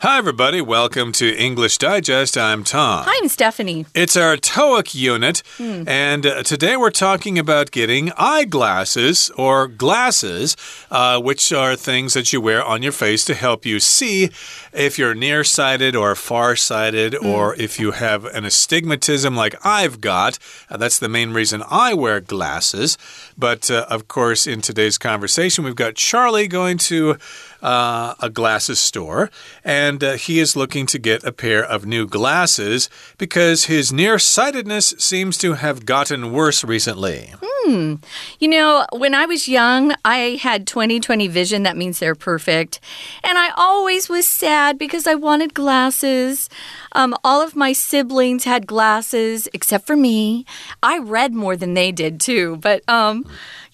Hi, everybody. Welcome to English Digest. I'm Tom. Hi, I'm Stephanie. It's our TOEIC unit, and uh, today we're talking about getting eyeglasses or glasses, uh, which are things that you wear on your face to help you see if you're nearsighted or farsighted, or if you have an astigmatism like I've got. Uh, that's the main reason I wear glasses. But uh, of course, in today's conversation, we've got Charlie going to uh, a glasses store, and uh, he is looking to get a pair of new glasses because his nearsightedness seems to have gotten worse recently. Hmm. You know, when I was young, I had 20 20 vision. That means they're perfect. And I always was sad because I wanted glasses. Um, all of my siblings had glasses except for me. I read more than they did, too. But um,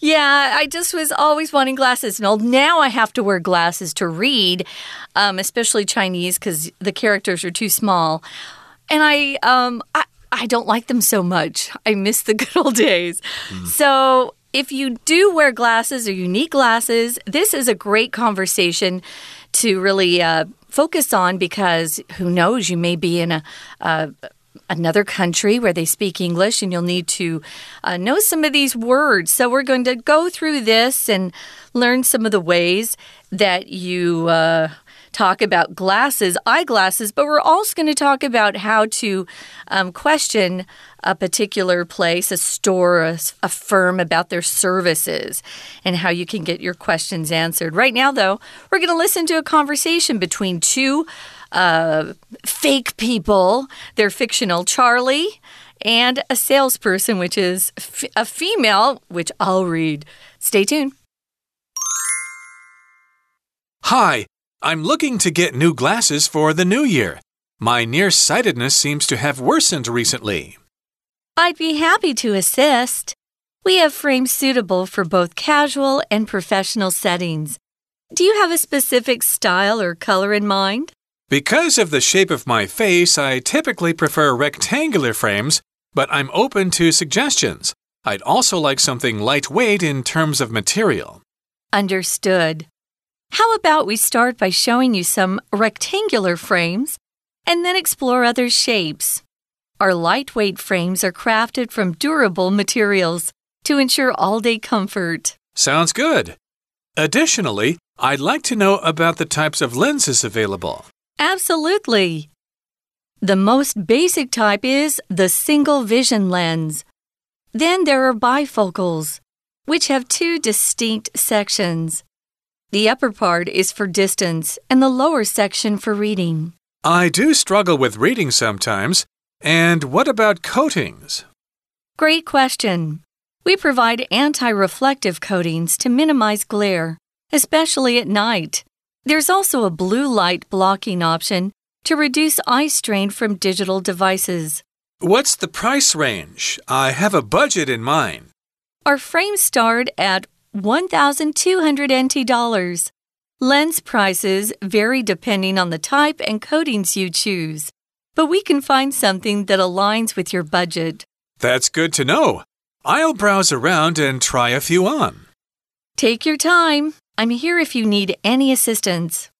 yeah, I just was always wanting glasses. And now I have to wear glasses to read, um, especially Chinese because the characters are too small. And I, um, I, I don't like them so much. I miss the good old days. So, if you do wear glasses or you need glasses, this is a great conversation to really uh, focus on because who knows, you may be in a, a another country where they speak English and you'll need to uh, know some of these words. So, we're going to go through this and learn some of the ways that you. Uh, talk about glasses, eyeglasses, but we're also going to talk about how to um, question a particular place, a store, a, a firm about their services and how you can get your questions answered. Right now, though, we're going to listen to a conversation between two uh, fake people. They're fictional, Charlie. And a salesperson, which is f- a female, which I'll read. Stay tuned. Hi, I'm looking to get new glasses for the new year. My nearsightedness seems to have worsened recently. I'd be happy to assist. We have frames suitable for both casual and professional settings. Do you have a specific style or color in mind? Because of the shape of my face, I typically prefer rectangular frames, but I'm open to suggestions. I'd also like something lightweight in terms of material. Understood. How about we start by showing you some rectangular frames and then explore other shapes? Our lightweight frames are crafted from durable materials to ensure all day comfort. Sounds good. Additionally, I'd like to know about the types of lenses available. Absolutely. The most basic type is the single vision lens. Then there are bifocals, which have two distinct sections. The upper part is for distance and the lower section for reading. I do struggle with reading sometimes. And what about coatings? Great question. We provide anti reflective coatings to minimize glare, especially at night. There's also a blue light blocking option to reduce eye strain from digital devices. What's the price range? I have a budget in mind. Our frames start at 1,200 NT dollars. Lens prices vary depending on the type and coatings you choose, but we can find something that aligns with your budget. That's good to know. I'll browse around and try a few on. Take your time. I'm here if you need any assistance.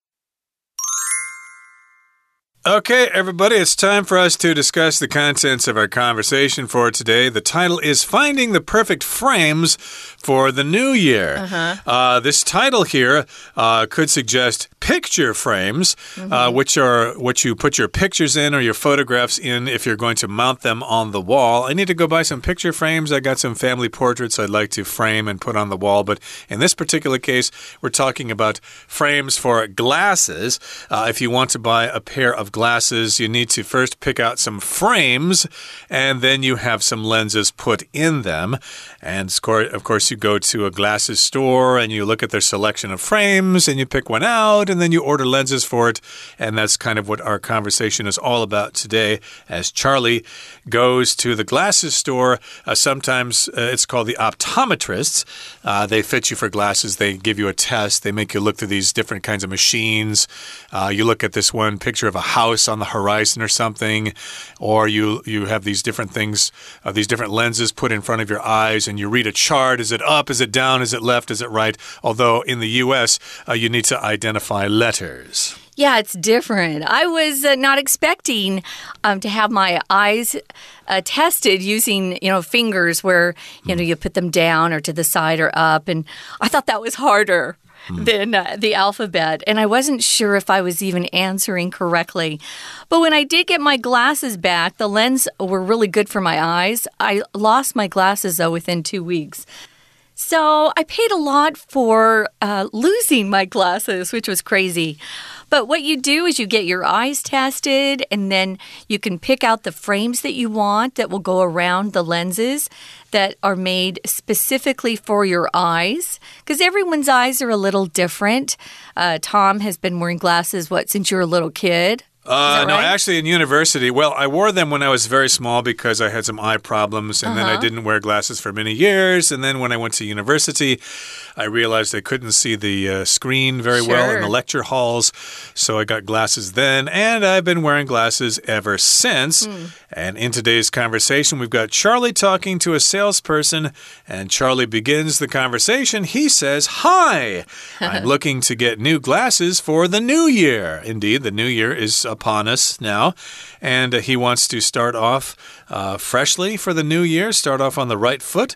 Okay, everybody, it's time for us to discuss the contents of our conversation for today. The title is Finding the Perfect Frames for the New Year. Uh-huh. Uh, this title here uh, could suggest picture frames, uh, which are what you put your pictures in or your photographs in if you're going to mount them on the wall. I need to go buy some picture frames. I got some family portraits I'd like to frame and put on the wall, but in this particular case, we're talking about frames for glasses. Uh, if you want to buy a pair of glasses, you need to first pick out some frames and then you have some lenses put in them. And of course, you go to a glasses store and you look at their selection of frames and you pick one out and then you order lenses for it. And that's kind of what our conversation is all about today as Charlie goes to the glasses store. Uh, sometimes uh, it's called the optometrists. Uh, they fit you for glasses, they give you a test, they make you look through these different kinds of machines. Uh, you look at this one picture of a house house on the horizon or something, or you you have these different things, uh, these different lenses put in front of your eyes, and you read a chart. Is it up? Is it down? Is it left? Is it right? Although in the U.S., uh, you need to identify letters. Yeah, it's different. I was uh, not expecting um, to have my eyes uh, tested using, you know, fingers where, you know, you put them down or to the side or up. And I thought that was harder. Mm. Than uh, the alphabet, and I wasn't sure if I was even answering correctly. But when I did get my glasses back, the lens were really good for my eyes. I lost my glasses though within two weeks. So I paid a lot for uh, losing my glasses, which was crazy. But what you do is you get your eyes tested, and then you can pick out the frames that you want that will go around the lenses that are made specifically for your eyes. Because everyone's eyes are a little different. Uh, Tom has been wearing glasses, what, since you were a little kid? Uh, no, actually, in university, well, I wore them when I was very small because I had some eye problems, and uh -huh. then I uh-huh. didn't wear glasses for many years. And then when I went to university, I realized I couldn't see the uh, screen very sure. well in the lecture halls, so I got glasses then, and I've been wearing glasses ever since. Mm. And in today's conversation, we've got Charlie talking to a salesperson, and Charlie begins the conversation. He says, Hi, I'm looking to get new glasses for the new year. Indeed, the new year is upon us now, and uh, he wants to start off uh, freshly for the new year, start off on the right foot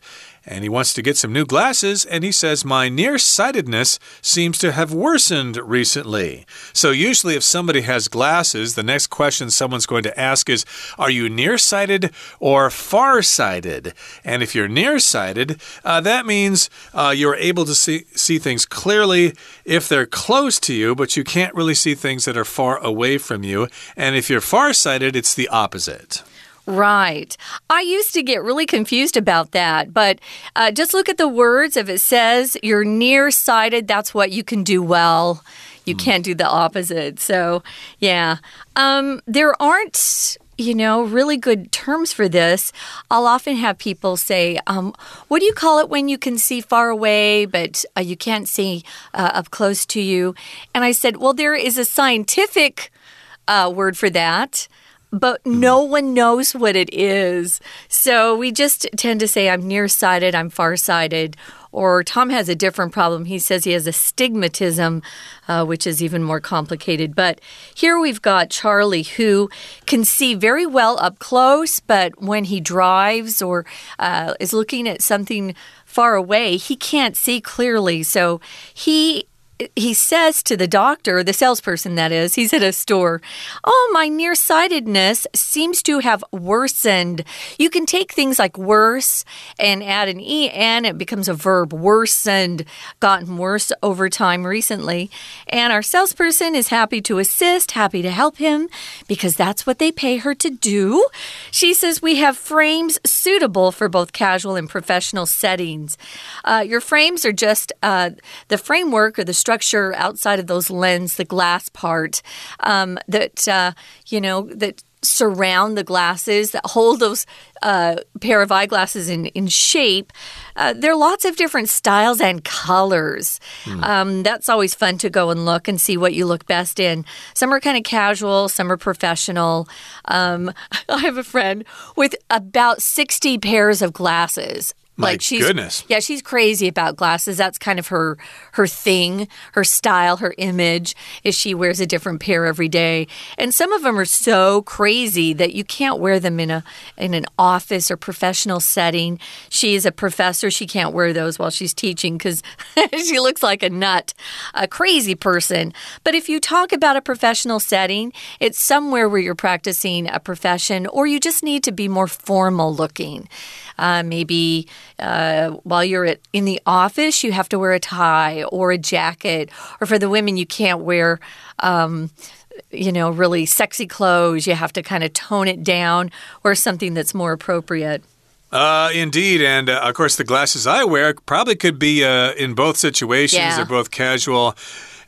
and he wants to get some new glasses, and he says, My nearsightedness seems to have worsened recently. So, usually, if somebody has glasses, the next question someone's going to ask is, Are you nearsighted or farsighted? And if you're nearsighted, uh, that means uh, you're able to see, see things clearly if they're close to you, but you can't really see things that are far away from you. And if you're farsighted, it's the opposite. Right. I used to get really confused about that, but uh, just look at the words. If it says you're nearsighted, that's what you can do well. You mm. can't do the opposite. So, yeah. Um, there aren't you know, really good terms for this. I'll often have people say, um, What do you call it when you can see far away, but uh, you can't see uh, up close to you? And I said, Well, there is a scientific uh, word for that but no one knows what it is. So we just tend to say, I'm nearsighted, I'm farsighted. Or Tom has a different problem. He says he has astigmatism, uh, which is even more complicated. But here we've got Charlie, who can see very well up close, but when he drives or uh, is looking at something far away, he can't see clearly. So he he says to the doctor, the salesperson that is, he's at a store, Oh, my nearsightedness seems to have worsened. You can take things like worse and add an en, it becomes a verb, worsened, gotten worse over time recently. And our salesperson is happy to assist, happy to help him, because that's what they pay her to do. She says we have frames suitable for both casual and professional settings. Uh, your frames are just uh, the framework or the structure outside of those lens, the glass part um, that, uh, you know, that surround the glasses that hold those uh, pair of eyeglasses in, in shape. Uh, there are lots of different styles and colors. Mm. Um, that's always fun to go and look and see what you look best in. Some are kind of casual, some are professional. Um, I have a friend with about 60 pairs of glasses. My like she's goodness. Yeah, she's crazy about glasses. That's kind of her her thing, her style, her image is she wears a different pair every day. And some of them are so crazy that you can't wear them in a in an office or professional setting. She is a professor, she can't wear those while she's teaching cuz she looks like a nut, a crazy person. But if you talk about a professional setting, it's somewhere where you're practicing a profession or you just need to be more formal looking. Uh, maybe uh, while you're at, in the office, you have to wear a tie or a jacket. Or for the women, you can't wear. Um, you know, really sexy clothes. You have to kind of tone it down or something that's more appropriate. Uh, indeed. And uh, of course, the glasses I wear probably could be uh, in both situations. Yeah. They're both casual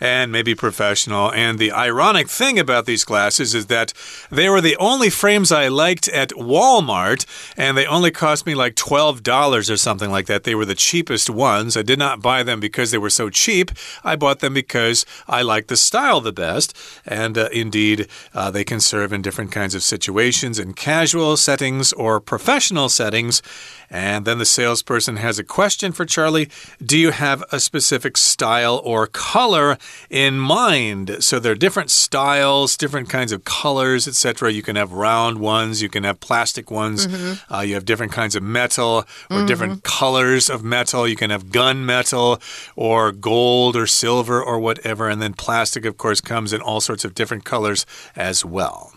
and maybe professional. And the ironic thing about these glasses is that they were the only frames I liked at Walmart, and they only cost me like $12 or something like that. They were the cheapest ones. I did not buy them because they were so cheap. I bought them because I liked the style the best. And uh, indeed, uh, they can serve in different kinds of situations in casual settings or professional settings. And then the salesperson has a question for Charlie Do you have a specific style or color in mind? So there are different styles, different kinds of colors, etc. You can have round ones, you can have plastic ones, mm -hmm. uh, you have different kinds of metal or mm -hmm. different colors of metal. You can have gun metal or gold or silver or whatever. And then plastic, of course, comes in all sorts of different colors as well.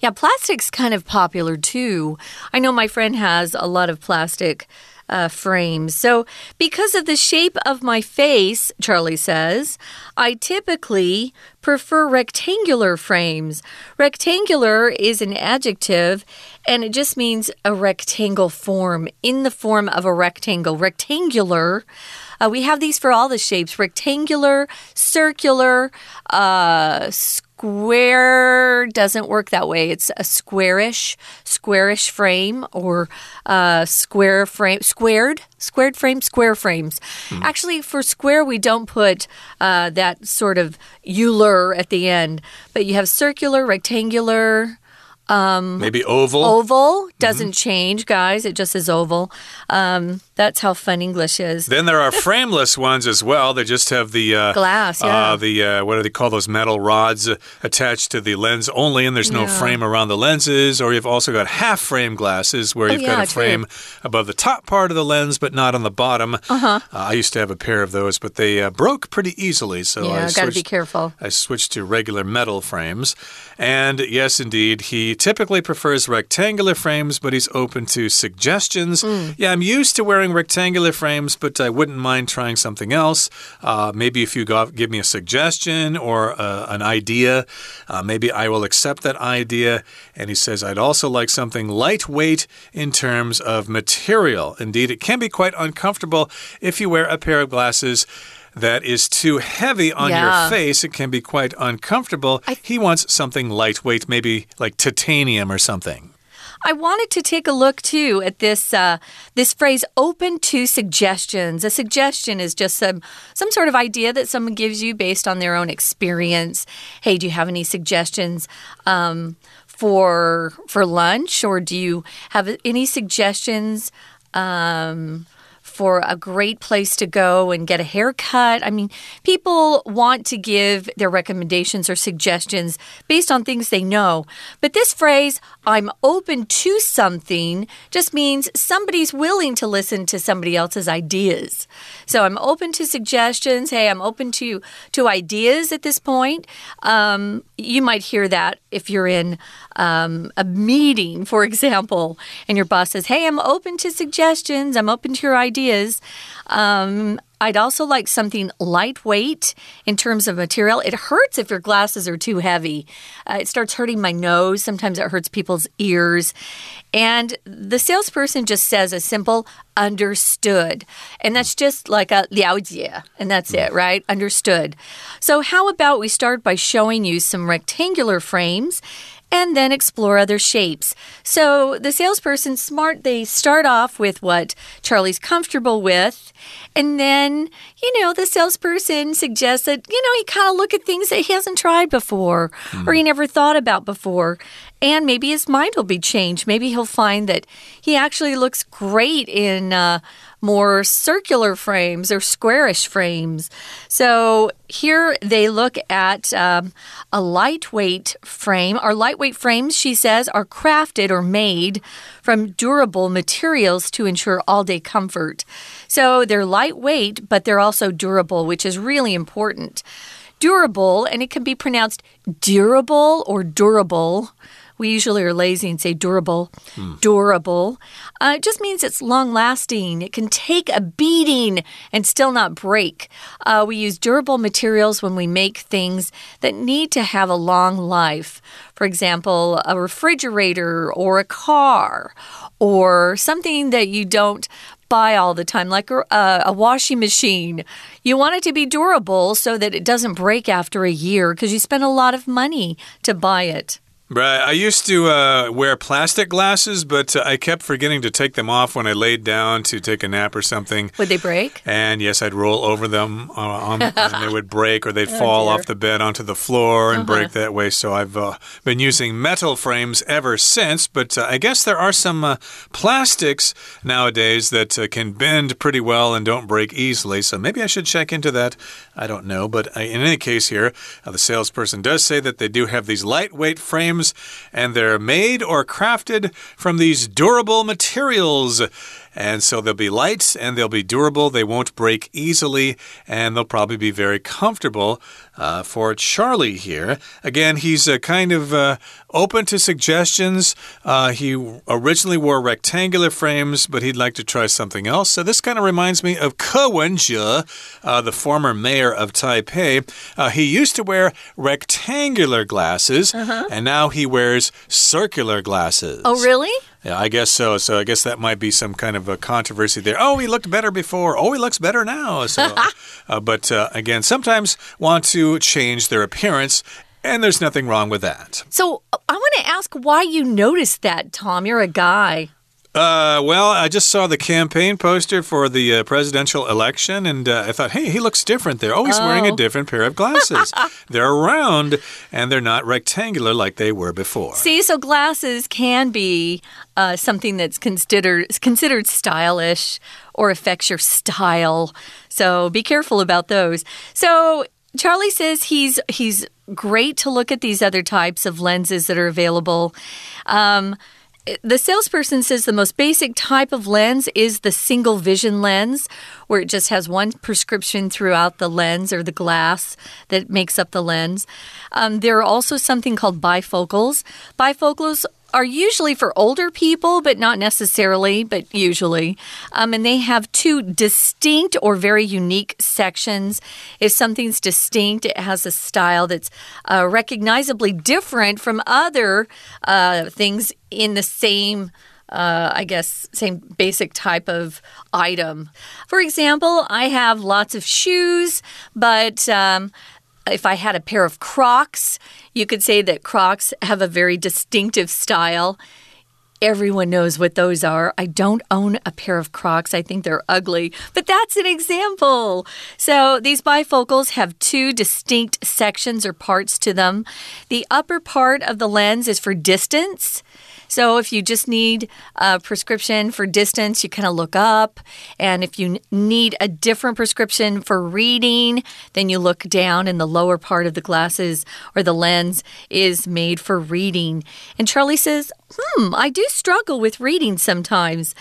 Yeah, plastic's kind of popular too. I know my friend has a lot of plastic. Uh, frames. So, because of the shape of my face, Charlie says, I typically prefer rectangular frames. Rectangular is an adjective and it just means a rectangle form, in the form of a rectangle. Rectangular. Uh, we have these for all the shapes rectangular, circular, uh, square doesn't work that way. It's a squarish, squarish frame or uh, square frame, squared, squared frame, square frames. Hmm. Actually, for square, we don't put uh, that sort of Euler at the end, but you have circular, rectangular. Um, Maybe oval. Oval doesn't mm -hmm. change, guys. It just is oval. Um, that's how fun English is. Then there are frameless ones as well. They just have the uh, glass, uh, yeah. Uh, the uh, what do they call those metal rods uh, attached to the lens only, and there's no yeah. frame around the lenses. Or you've also got half frame glasses where oh, you've yeah, got a frame true. above the top part of the lens, but not on the bottom. -huh. I used to have a pair of those, but they uh, broke pretty easily. So yeah, I got to be careful. I switched to regular metal frames, and yes, indeed, he typically prefers rectangular frames, but he's open to suggestions. Mm. Yeah, I'm used to wearing rectangular frames, but I wouldn't mind trying something else. Uh, maybe if you give me a suggestion or uh, an idea, uh, maybe I will accept that idea. And he says, I'd also like something lightweight in terms of material. Indeed, it can be quite uncomfortable if you wear a pair of glasses that is too heavy on yeah. your face, it can be quite uncomfortable. he wants something lightweight, maybe like titanium or something. I wanted to take a look too at this uh, this phrase "open to suggestions." A suggestion is just some some sort of idea that someone gives you based on their own experience. Hey, do you have any suggestions um, for for lunch, or do you have any suggestions? Um, for a great place to go and get a haircut. I mean, people want to give their recommendations or suggestions based on things they know. But this phrase, I'm open to something, just means somebody's willing to listen to somebody else's ideas. So I'm open to suggestions. Hey, I'm open to, to ideas at this point. Um, you might hear that if you're in um, a meeting, for example, and your boss says, Hey, I'm open to suggestions, I'm open to your ideas. Um, I'd also like something lightweight in terms of material. It hurts if your glasses are too heavy. Uh, it starts hurting my nose. Sometimes it hurts people's ears. And the salesperson just says a simple understood. And that's just like a 了解, and that's it, right? Understood. So, how about we start by showing you some rectangular frames and then explore other shapes. So the salesperson smart, they start off with what Charlie's comfortable with. And then, you know, the salesperson suggests that, you know, he kind of look at things that he hasn't tried before mm. or he never thought about before. And maybe his mind will be changed. Maybe he'll find that he actually looks great in uh, more circular frames or squarish frames. So here they look at um, a lightweight frame. Our lightweight frames, she says, are crafted or made from durable materials to ensure all day comfort. So they're lightweight, but they're also durable, which is really important. Durable, and it can be pronounced durable or durable. We usually are lazy and say durable. Hmm. Durable. Uh, it just means it's long lasting. It can take a beating and still not break. Uh, we use durable materials when we make things that need to have a long life. For example, a refrigerator or a car or something that you don't buy all the time, like a, a washing machine. You want it to be durable so that it doesn't break after a year because you spend a lot of money to buy it. Right. I used to uh, wear plastic glasses, but uh, I kept forgetting to take them off when I laid down to take a nap or something. Would they break? And yes, I'd roll over them uh, on, and they would break or they'd oh, fall dear. off the bed onto the floor and -huh. break that way. So I've uh, been using metal frames ever since. But uh, I guess there are some uh, plastics nowadays that can bend pretty well and don't break easily. So maybe I should check into that. I don't know. But uh, in any case, here, uh, the salesperson does say that they do have these lightweight frames and they're made or crafted from these durable materials. And so they'll be light and they'll be durable. They won't break easily and they'll probably be very comfortable uh, for Charlie here. Again, he's uh, kind of uh, open to suggestions. Uh, he originally wore rectangular frames, but he'd like to try something else. So this kind of reminds me of Ko Wen-je, uh, the former mayor of Taipei. Uh, he used to wear rectangular glasses, -huh. and now he wears circular glasses. Oh, really? Yeah, I guess so. So I guess that might be some kind of a controversy there. Oh, he looked better before. Oh, he looks better now. So, but uh, again, sometimes want to change their appearance. And there's nothing wrong with that. So I want to ask why you noticed that, Tom. You're a guy. Uh, well, I just saw the campaign poster for the uh, presidential election, and uh, I thought, hey, he looks different there. Oh, he's oh. wearing a different pair of glasses. they're round, and they're not rectangular like they were before. See, so glasses can be uh, something that's considered considered stylish or affects your style. So be careful about those. So Charlie says he's he's great to look at these other types of lenses that are available. Um, the salesperson says the most basic type of lens is the single vision lens, where it just has one prescription throughout the lens or the glass that makes up the lens. Um, there are also something called bifocals. Bifocals are usually for older people, but not necessarily, but usually. Um, and they have two distinct or very unique sections. If something's distinct, it has a style that's uh, recognizably different from other uh, things in the same. Uh, I guess, same basic type of item. For example, I have lots of shoes, but um, if I had a pair of Crocs, you could say that Crocs have a very distinctive style. Everyone knows what those are. I don't own a pair of Crocs. I think they're ugly, but that's an example. So these bifocals have two distinct sections or parts to them. The upper part of the lens is for distance. So if you just need a prescription for distance, you kind of look up. And if you need a different prescription for reading, then you look down, and the lower part of the glasses or the lens is made for reading. And Charlie says, Hmm, I do struggle with reading sometimes.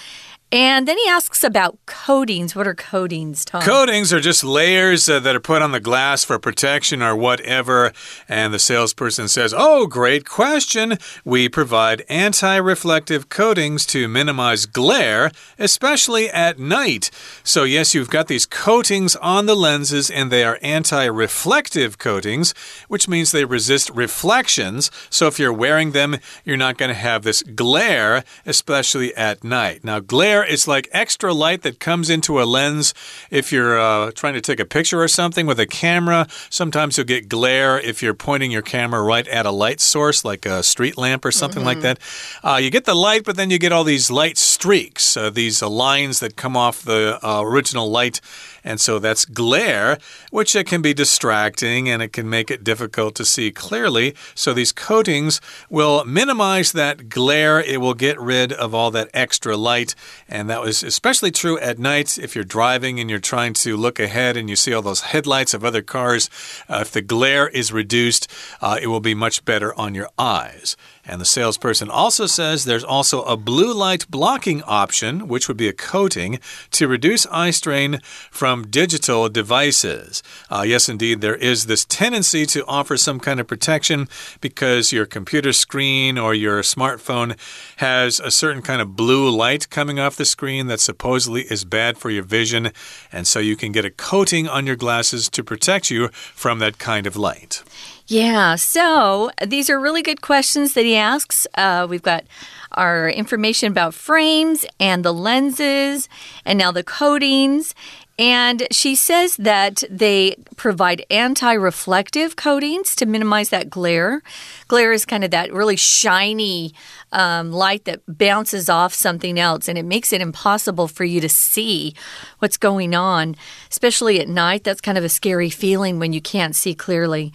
And then he asks about coatings. What are coatings, Tom? Coatings are just layers uh, that are put on the glass for protection or whatever. And the salesperson says, Oh, great question. We provide anti reflective coatings to minimize glare, especially at night. So, yes, you've got these coatings on the lenses, and they are anti reflective coatings, which means they resist reflections. So, if you're wearing them, you're not going to have this glare, especially at night. Now, glare it's like extra light that comes into a lens if you're uh, trying to take a picture or something with a camera. Sometimes you'll get glare if you're pointing your camera right at a light source, like a street lamp or something mm -hmm. like mm-hmm. that. Uh, you get the light, but then you get all these light streaks, uh, these uh, lines that come off the uh, original light and so that's glare, which it can be distracting and it can make it difficult to see clearly. So these coatings will minimize that glare. It will get rid of all that extra light. And that was especially true at night if you're driving and you're trying to look ahead and you see all those headlights of other cars. Uh, if the glare is reduced, uh, it will be much better on your eyes. And the salesperson also says there's also a blue light blocking option, which would be a coating, to reduce eye strain from digital devices. Uh, yes, indeed, there is this tendency to offer some kind of protection because your computer screen or your smartphone has a certain kind of blue light coming off the screen that supposedly is bad for your vision. And so you can get a coating on your glasses to protect you from that kind of light. Yeah, so these are really good questions that he asks. Uh, we've got our information about frames and the lenses, and now the coatings. And she says that they provide anti reflective coatings to minimize that glare. Glare is kind of that really shiny um, light that bounces off something else and it makes it impossible for you to see what's going on, especially at night. That's kind of a scary feeling when you can't see clearly.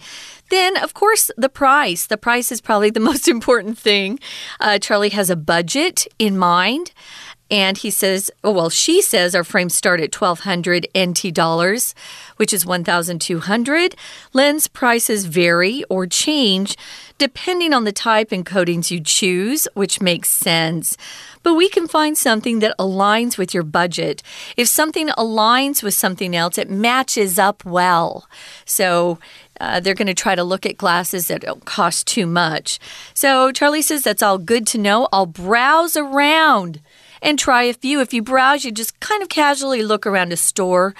Then, of course, the price. The price is probably the most important thing. Uh, Charlie has a budget in mind. And he says, oh, well, she says our frames start at 1200 NT dollars, which is 1200. Lens prices vary or change depending on the type and coatings you choose, which makes sense. But we can find something that aligns with your budget. If something aligns with something else, it matches up well. So uh, they're going to try to look at glasses that don't cost too much. So Charlie says that's all good to know. I'll browse around and try a few. If you browse, you just kind of casually look around a store.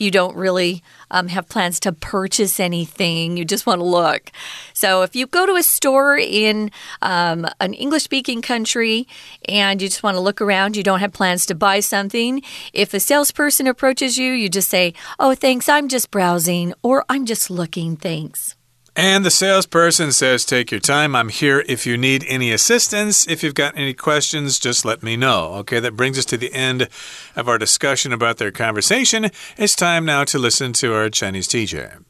You don't really um, have plans to purchase anything. You just want to look. So if you go to a store in um, an English speaking country and you just want to look around, you don't have plans to buy something, if a salesperson approaches you, you just say, Oh, thanks, I'm just browsing, or I'm just looking, thanks. And the salesperson says, Take your time. I'm here if you need any assistance. If you've got any questions, just let me know. Okay, that brings us to the end of our discussion about their conversation. It's time now to listen to our Chinese teacher.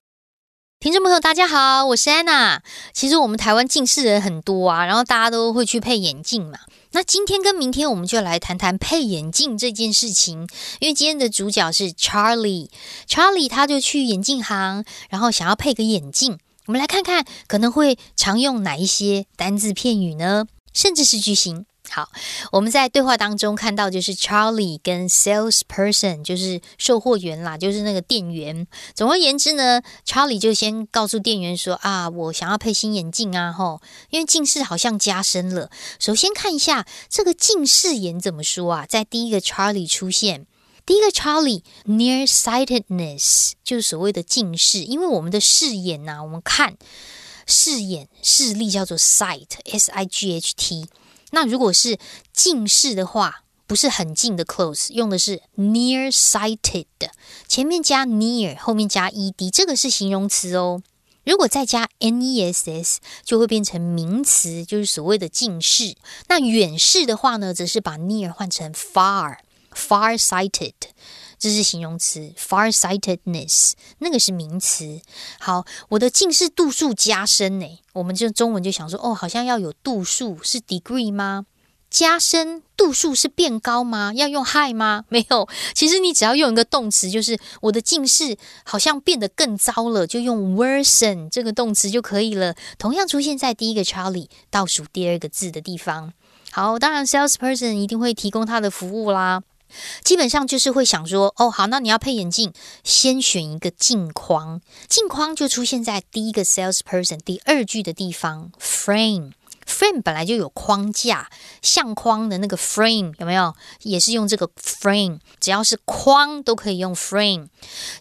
听众朋友，大家好，我是安娜。其实我们台湾近视人很多啊，然后大家都会去配眼镜嘛。那今天跟明天，我们就来谈谈配眼镜这件事情。因为今天的主角是 Charlie，Charlie 他就去眼镜行，然后想要配个眼镜。 我们来看看可能会常用哪一些单字片语呢？甚至是句型。好，我们在对话当中看到，就是 Charlie 跟 salesperson，就是售货员啦，就是那个店员。总而言之呢，Charlie 就先告诉店员说：“啊，我想要配新眼镜啊，吼，因为近视好像加深了。首先看一下这个近视眼怎么说啊？在第一个 Charlie 出现。”第一个 Charlie nearsightedness 就是所谓的近视，因为我们的视野呐，我们看视眼视力叫做 sight s i g h t。那如果是近视的话，不是很近的 close，用的是 nearsighted，前面加 near，后面加 ed，这个是形容词哦。如果再加 ness，就会变成名词，就是所谓的近视。那远视的话呢，则是把 near 换成 far。Far-sighted，这是形容词；far-sightedness，那个是名词。好，我的近视度数加深呢，我们就中文就想说，哦，好像要有度数，是 degree 吗？加深度数是变高吗？要用 high 吗？没有，其实你只要用一个动词，就是我的近视好像变得更糟了，就用 worsen 这个动词就可以了。同样出现在第一个 Charlie 倒数第二个字的地方。好，当然 salesperson 一定会提供他的服务啦。基本上就是会想说，哦，好，那你要配眼镜，先选一个镜框，镜框就出现在第一个 salesperson 第二句的地方，frame。frame 本来就有框架，相框的那个 frame 有没有？也是用这个 frame，只要是框都可以用 frame。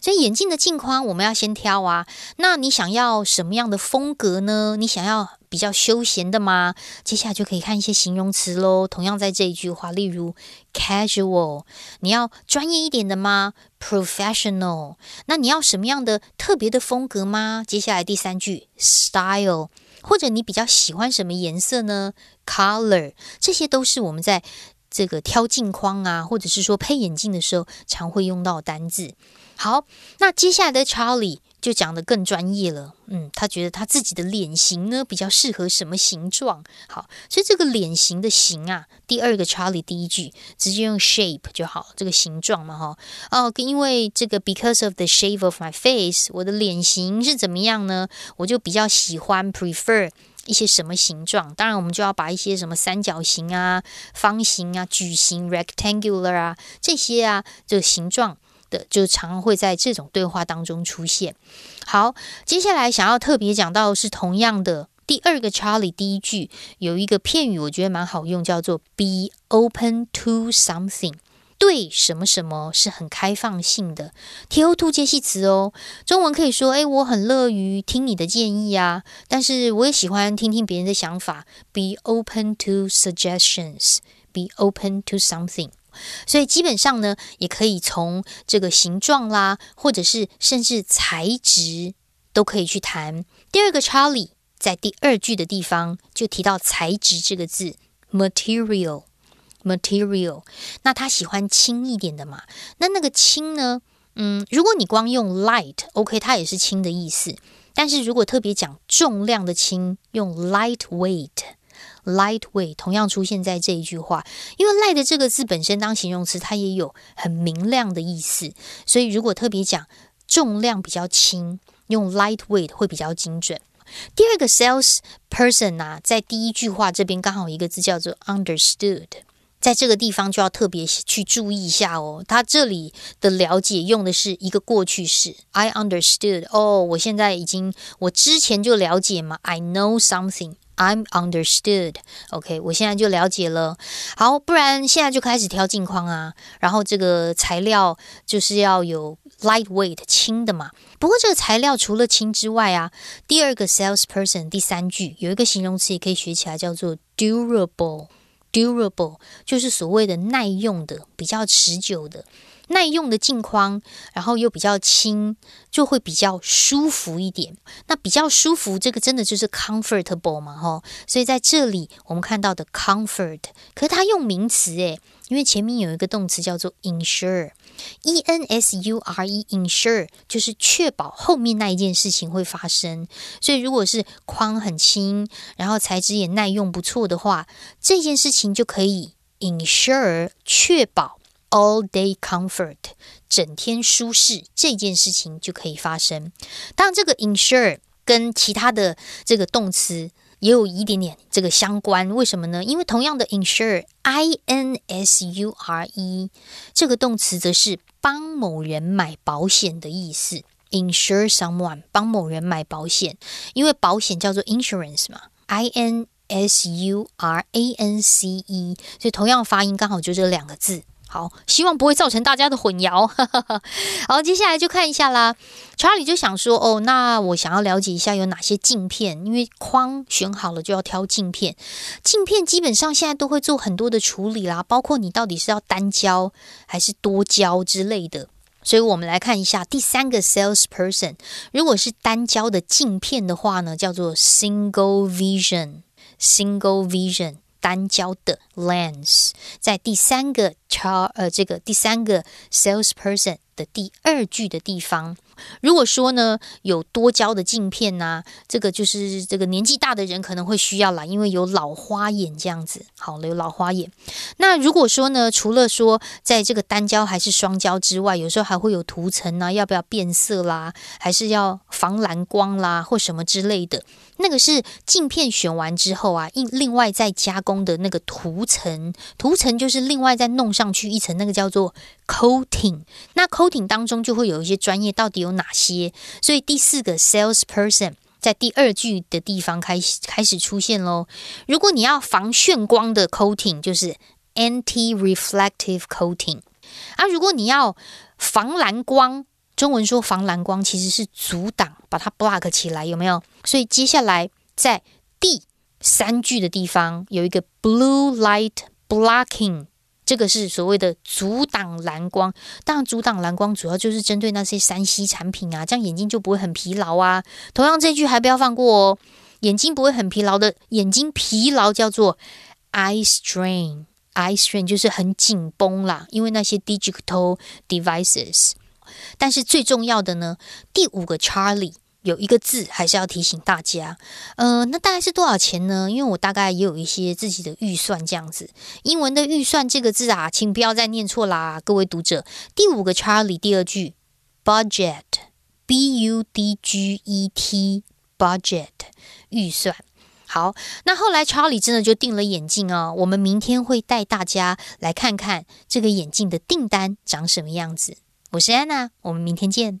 所以眼镜的镜框我们要先挑啊。那你想要什么样的风格呢？你想要比较休闲的吗？接下来就可以看一些形容词喽。同样在这一句话，例如 casual，你要专业一点的吗？professional，那你要什么样的特别的风格吗？接下来第三句 style。或者你比较喜欢什么颜色呢？Color，这些都是我们在这个挑镜框啊，或者是说配眼镜的时候常会用到单字。好，那接下来的 Charlie。就讲的更专业了，嗯，他觉得他自己的脸型呢比较适合什么形状？好，所以这个脸型的型啊，第二个抄例第一句直接用 shape 就好，这个形状嘛，哈，哦，因为这个 because of the shape of my face，我的脸型是怎么样呢？我就比较喜欢 prefer 一些什么形状？当然，我们就要把一些什么三角形啊、方形啊、矩形 rectangular 啊这些啊这个形状。的就常会在这种对话当中出现。好，接下来想要特别讲到是同样的第二个 Charlie 第一句有一个片语，我觉得蛮好用，叫做 be open to something。对什么什么是很开放性的。T O two 介系词哦，中文可以说，哎，我很乐于听你的建议啊，但是我也喜欢听听别人的想法。Be open to suggestions. Be open to something. 所以基本上呢，也可以从这个形状啦，或者是甚至材质都可以去谈。第二个 Charlie 在第二句的地方就提到材质这个字，material。material，那他喜欢轻一点的嘛？那那个轻呢？嗯，如果你光用 light，OK，它也是轻的意思。但是如果特别讲重量的轻，用 lightweight Lightweight 同样出现在这一句话。因为 light 这个字本身当形容词，它也有很明亮的意思。所以如果特别讲重量比较轻，用 lightweight 会比较精准。第二个 sales person 啊，在第一句话这边刚好一个字叫做 understood。在这个地方就要特别去注意一下哦。他这里的了解用的是一个过去式，I understood。哦，我现在已经，我之前就了解嘛，I know something。I'm understood. OK，我现在就了解了。好，不然现在就开始挑镜框啊。然后这个材料就是要有 lightweight 轻的嘛。不过这个材料除了轻之外啊，第二个 salesperson 第三句有一个形容词也可以学起来，叫做 durable。Durable 就是所谓的耐用的、比较持久的、耐用的镜框，然后又比较轻，就会比较舒服一点。那比较舒服，这个真的就是 comfortable 嘛，吼。所以在这里我们看到的 comfort，可是它用名词诶，因为前面有一个动词叫做 ensure。E N S U R E ensure 就是确保后面那一件事情会发生，所以如果是框很轻，然后材质也耐用不错的话，这件事情就可以 ensure 确保 all day comfort 整天舒适这件事情就可以发生。当然，这个 ensure 跟其他的这个动词。也有一点点这个相关，为什么呢？因为同样的 insure，i n s u r e 这个动词则是帮某人买保险的意思，insure someone 帮某人买保险，因为保险叫做 insurance 嘛，i n s u r a n c e，所以同样发音刚好就这两个字。好，希望不会造成大家的混淆。好，接下来就看一下啦。查理就想说，哦，那我想要了解一下有哪些镜片，因为框选好了就要挑镜片。镜片基本上现在都会做很多的处理啦，包括你到底是要单焦还是多焦之类的。所以我们来看一下第三个 salesperson，如果是单焦的镜片的话呢，叫做 single vision，single vision。单焦的 lens，在第三个 char 呃这个第三个 salesperson 的第二句的地方。如果说呢有多焦的镜片呐，这个就是这个年纪大的人可能会需要啦，因为有老花眼这样子。好了，有老花眼。那如果说呢，除了说在这个单焦还是双焦之外，有时候还会有涂层啊，要不要变色啦，还是要防蓝光啦，或什么之类的。那个是镜片选完之后啊，另另外再加工的那个涂层，涂层就是另外再弄上去一层，那个叫做 coating。那 coating 当中就会有一些专业，到底有有哪些？所以第四个 salesperson 在第二句的地方开始开始出现喽。如果你要防眩光的 coating，就是 anti-reflective coating 啊。如果你要防蓝光。中文说防蓝光其实是阻挡，把它 block 起来，有没有？所以接下来在第三句的地方有一个 blue light blocking，这个是所谓的阻挡蓝光。当然，阻挡蓝光主要就是针对那些三 C 产品啊，这样眼睛就不会很疲劳啊。同样，这句还不要放过哦，眼睛不会很疲劳的眼睛疲劳叫做 eye strain，eye strain 就是很紧绷啦，因为那些 digital devices。但是最重要的呢，第五个 Charlie 有一个字还是要提醒大家，呃，那大概是多少钱呢？因为我大概也有一些自己的预算这样子。英文的预算这个字啊，请不要再念错啦，各位读者。第五个 Charlie 第二句 budget，b u d g e t budget 预算。好，那后来 Charlie 真的就订了眼镜哦。我们明天会带大家来看看这个眼镜的订单长什么样子。我是安娜，我们明天见。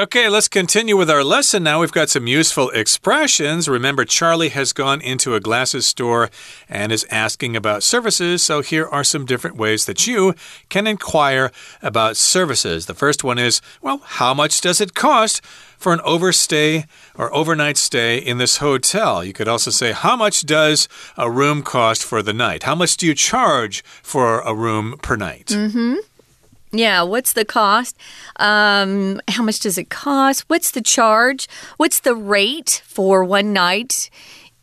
Okay, let's continue with our lesson now. We've got some useful expressions. Remember, Charlie has gone into a glasses store and is asking about services. So here are some different ways that you can inquire about services. The first one is, well, how much does it cost? For an overstay or overnight stay in this hotel. You could also say, How much does a room cost for the night? How much do you charge for a room per night? Mm hmm. Yeah, what's the cost? Um, how much does it cost? What's the charge? What's the rate for one night?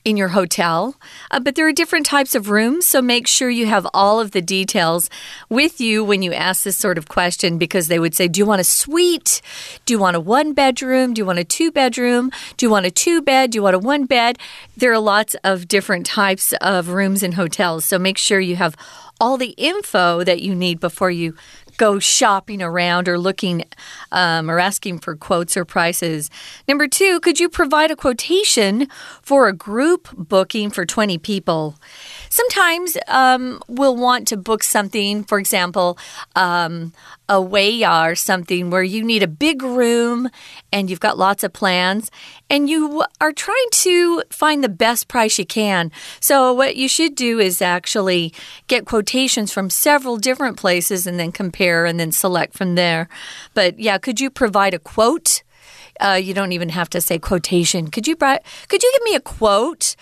in your hotel. Uh, but there are different types of rooms, so make sure you have all of the details with you when you ask this sort of question because they would say, Do you want a suite? Do you want a one bedroom? Do you want a two bedroom? Do you want a two bed? Do you want a one bed? There are lots of different types of rooms in hotels, so make sure you have all the info that you need before you go shopping around or looking um, or asking for quotes or prices. Number two, could you provide a quotation for a group booking for 20 people? Sometimes um, we'll want to book something, for example, um, a weiya or something where you need a big room and you've got lots of plans and you are trying to find the best price you can. So, what you should do is actually get quotations from several different places and then compare and then select from there. But yeah, could you provide a quote? Uh, you don't even have to say quotation. Could you could you give me a quote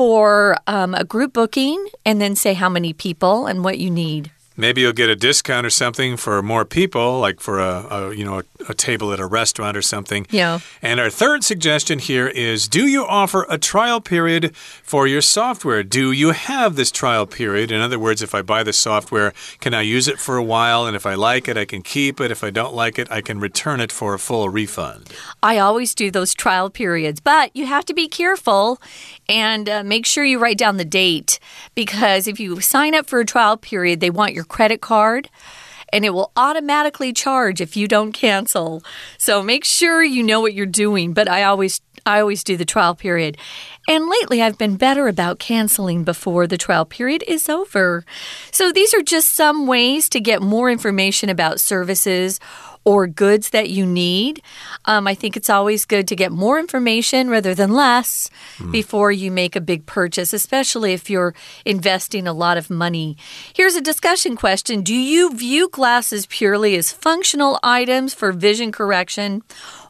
for um, a group booking and then say how many people and what you need? Maybe you'll get a discount or something for more people, like for a, a you know a, a, table at a restaurant or something. Yeah. And our third suggestion here is: Do you offer a trial period for your software? Do you have this trial period? In other words, if I buy the software, can I use it for a while? And if I like it, I can keep it. If I don't like it, I can return it for a full refund. I always do those trial periods, but you have to be careful and uh, make sure you write down the date because if you sign up for a trial period, they want your credit card and it will automatically charge if you don't cancel. So make sure you know what you're doing, but I always I always do the trial period. And lately I've been better about canceling before the trial period is over. So these are just some ways to get more information about services or goods that you need. Um, I think it's always good to get more information rather than less mm. before you make a big purchase, especially if you're investing a lot of money. Here's a discussion question Do you view glasses purely as functional items for vision correction?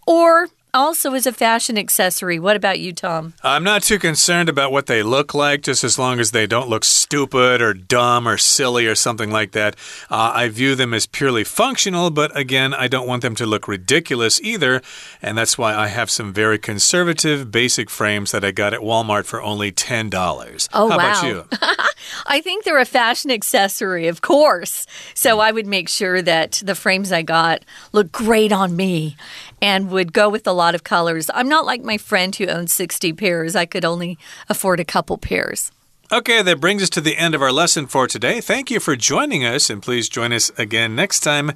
Or also as a fashion accessory. What about you, Tom? I'm not too concerned about what they look like, just as long as they don't look stupid or dumb or silly or something like that. Uh, I view them as purely functional, but again, I don't want them to look ridiculous either. And that's why I have some very conservative basic frames that I got at Walmart for only $10. Oh, How wow. about you? I think they're a fashion accessory, of course. So I would make sure that the frames I got look great on me and would go with a lot of colors. I'm not like my friend who owns 60 pairs. I could only afford a couple pairs. Okay, that brings us to the end of our lesson for today. Thank you for joining us, and please join us again next time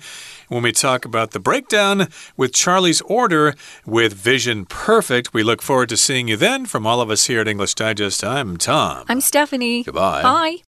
when we talk about the breakdown with Charlie's order with Vision Perfect. We look forward to seeing you then. From all of us here at English Digest, I'm Tom. I'm Stephanie. Goodbye. Bye.